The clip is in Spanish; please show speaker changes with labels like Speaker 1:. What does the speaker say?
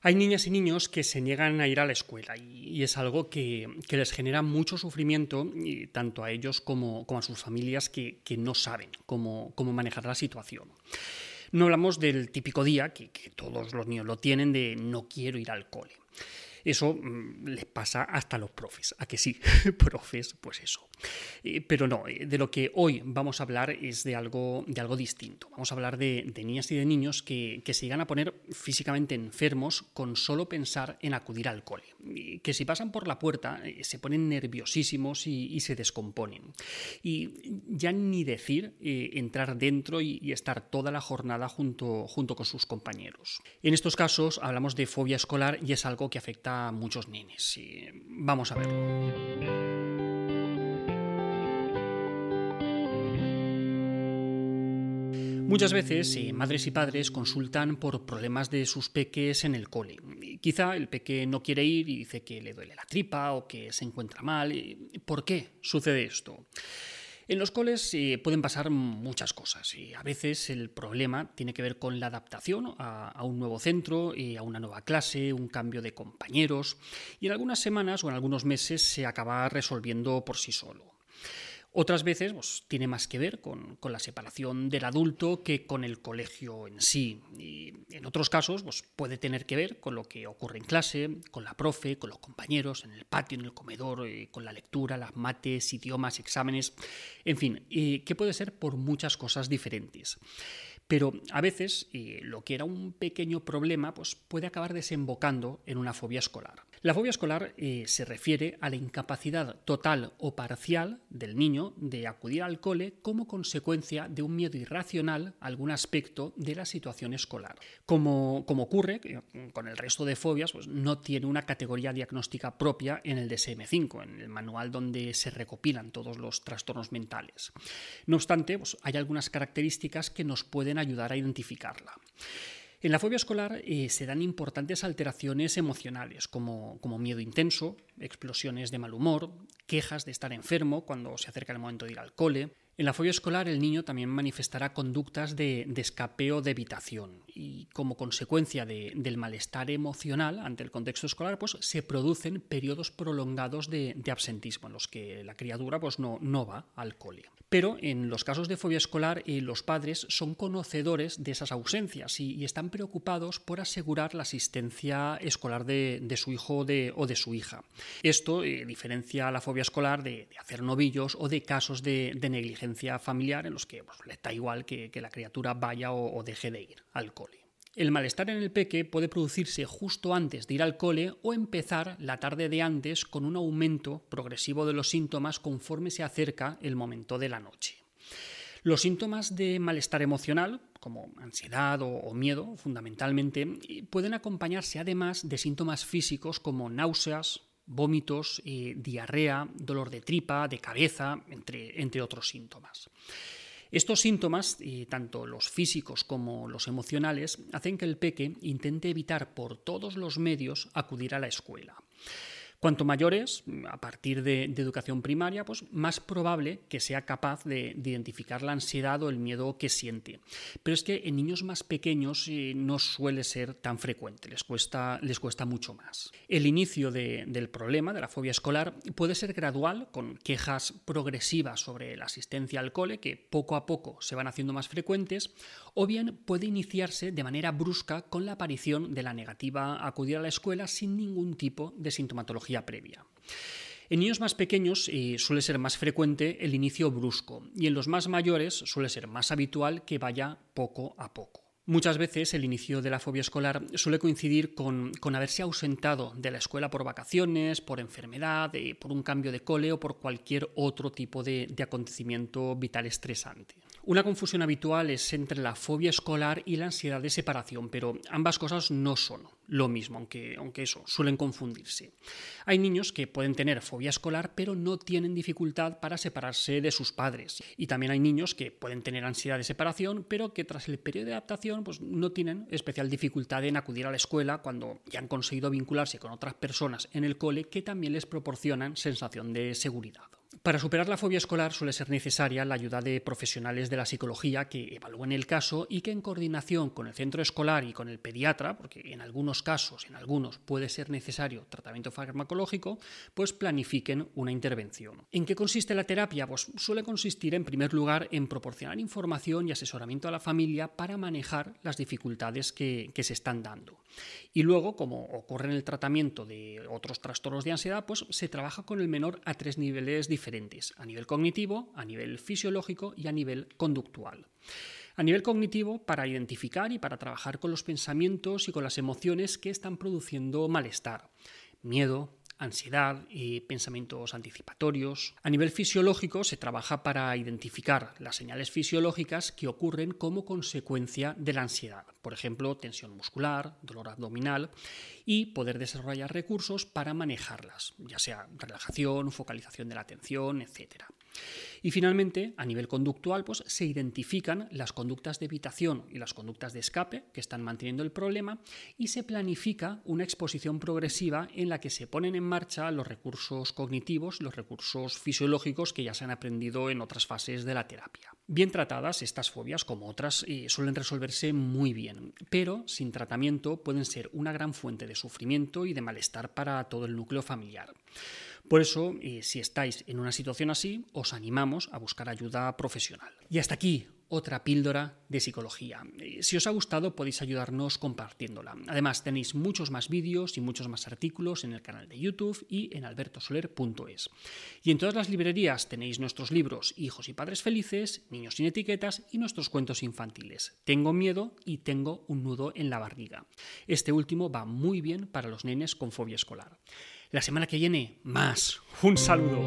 Speaker 1: Hay niñas y niños que se niegan a ir a la escuela y, es algo que, les genera mucho sufrimiento tanto a ellos como, a sus familias que, no saben cómo, manejar la situación. No hablamos del típico día que, que todos los niños lo tienen de no quiero ir al cole. Eso mm, les pasa hasta a los profes, a que sí, profes, pues eso. Eh, pero no, eh, de lo que hoy vamos a hablar es de algo, de algo distinto. Vamos a hablar de, niñas y de niños que, se llegan a poner físicamente enfermos con solo pensar en acudir al cole. Que si pasan por la puerta eh, se ponen nerviosísimos y, se descomponen. Y ya ni decir entrar dentro y, estar toda la jornada junto, junto con sus compañeros. En estos casos hablamos de fobia escolar y es algo que afecta a muchos nenes. vamos a verlo. Muchas veces eh, madres y padres consultan por problemas de sus peques en el cole. Quizá el peque no quiere ir y dice que le duele la tripa o que se encuentra mal. ¿Por qué sucede esto? En los coles eh, pueden pasar muchas cosas y a veces el problema tiene que ver con la adaptación a, un nuevo centro, y a una nueva clase, un cambio de compañeros y en algunas semanas o en algunos meses se acaba resolviendo por sí solo. Otras veces pues, tiene más que ver con, la separación del adulto que con el colegio en sí. Y en otros casos pues, puede tener que ver con lo que ocurre en clase, con la profe, con los compañeros, en el patio, en el comedor, eh, con la lectura, las mates, idiomas, exámenes, en fin, que puede ser por muchas cosas diferentes. Pero a veces lo que era un pequeño problema pues, puede acabar desembocando en una fobia escolar. La fobia escolar eh, se refiere a la incapacidad total o parcial del niño de acudir al cole como consecuencia de un miedo irracional a algún aspecto de la situación escolar. Como, como ocurre con el resto de fobias, pues no tiene una categoría diagnóstica propia en el DSM-5, en el manual donde se recopilan todos los trastornos mentales. No obstante, pues, hay algunas características que nos pueden ayudar a identificarla. En la fobia escolar eh, se dan importantes alteraciones emocionales, como, como, miedo intenso, explosiones de mal humor, quejas de estar enfermo cuando se acerca el momento de ir al cole, en la fobia escolar el niño también manifestará conductas de, escapeo de evitación y como consecuencia del malestar emocional ante el contexto escolar pues se producen periodos prolongados de, absentismo en los que la criatura pues no, no va al cole. Pero en los casos de fobia escolar eh, los padres son conocedores de esas ausencias y, están preocupados por asegurar la asistencia escolar de, su hijo o de su hija. Esto eh, diferencia la fobia escolar de, hacer novillos o de casos de negligencia familiar en los que pues, le da igual que, la criatura vaya o, deje de ir al cole. El malestar en el peque puede producirse justo antes de ir al cole o empezar la tarde de antes con un aumento progresivo de los síntomas conforme se acerca el momento de la noche. Los síntomas de malestar emocional, como ansiedad o, miedo, fundamentalmente, pueden acompañarse además de síntomas físicos como náuseas, vómitos, diarrea, dolor de tripa, de cabeza, entre, entre otros síntomas. Estos síntomas, tanto los físicos como los emocionales, hacen que el peque intente evitar por todos los medios acudir a la escuela. Cuanto mayores, a partir de, educación primaria, pues más probable que sea capaz de, identificar la ansiedad o el miedo que siente. Pero es que en niños más pequeños eh, no suele ser tan frecuente, les cuesta, les cuesta mucho más. El inicio del problema, de la fobia escolar, puede ser gradual, con quejas progresivas sobre la asistencia al cole, que poco a poco se van haciendo más frecuentes, o bien puede iniciarse de manera brusca con la aparición de la negativa a acudir a la escuela sin ningún tipo de sintomatología previa. En niños más pequeños eh, suele ser más frecuente el inicio brusco y en los más mayores suele ser más habitual que vaya poco a poco. Muchas veces el inicio de la fobia escolar suele coincidir con, haberse ausentado de la escuela por vacaciones, por enfermedad, eh, por un cambio de cole o por cualquier otro tipo de acontecimiento vital estresante. Una confusión habitual es entre la fobia escolar y la ansiedad de separación, pero ambas cosas no son lo mismo, aunque, aunque eso, suelen confundirse. Hay niños que pueden tener fobia escolar, pero no tienen dificultad para separarse de sus padres. Y también hay niños que pueden tener ansiedad de separación, pero que tras el periodo de adaptación pues, no tienen especial dificultad en acudir a la escuela cuando ya han conseguido vincularse con otras personas en el cole que también les proporcionan sensación de seguridad. Para superar la fobia escolar suele ser necesaria la ayuda de profesionales de la psicología que evalúen el caso y que en coordinación con el centro escolar y con el pediatra, porque en algunos casos, en algunos puede ser necesario tratamiento farmacológico, pues planifiquen una intervención. ¿En qué consiste la terapia? Pues suele consistir en primer lugar en proporcionar información y asesoramiento a la familia para manejar las dificultades que, que se están dando. Y luego, como ocurre en el tratamiento de otros trastornos de ansiedad, pues se trabaja con el menor a tres niveles diferentes, a nivel cognitivo, a nivel fisiológico y a nivel conductual. A nivel cognitivo, para identificar y para trabajar con los pensamientos y con las emociones que están produciendo malestar, miedo, ansiedad y pensamientos anticipatorios. A nivel fisiológico se trabaja para identificar las señales fisiológicas que ocurren como consecuencia de la ansiedad, por ejemplo, tensión muscular, dolor abdominal, y poder desarrollar recursos para manejarlas, ya sea relajación, focalización de la atención, etc. Y finalmente, a nivel conductual, pues, se identifican las conductas de evitación y las conductas de escape que están manteniendo el problema y se planifica una exposición progresiva en la que se ponen en marcha los recursos cognitivos, los recursos fisiológicos que ya se han aprendido en otras fases de la terapia. Bien tratadas, estas fobias, como otras, eh, suelen resolverse muy bien, pero sin tratamiento pueden ser una gran fuente de sufrimiento y de malestar para todo el núcleo familiar. Por eso, eh, si estáis en una situación así, os animamos a buscar ayuda profesional. Y hasta aquí otra píldora de psicología. Eh, si os ha gustado podéis ayudarnos compartiéndola. Además tenéis muchos más vídeos y muchos más artículos en el canal de YouTube y en albertosoler.es. Y en todas las librerías tenéis nuestros libros Hijos y Padres Felices, Niños sin Etiquetas y nuestros cuentos infantiles. Tengo miedo y tengo un nudo en la barriga. Este último va muy bien para los nenes con fobia escolar. La semana que viene, más. Un saludo.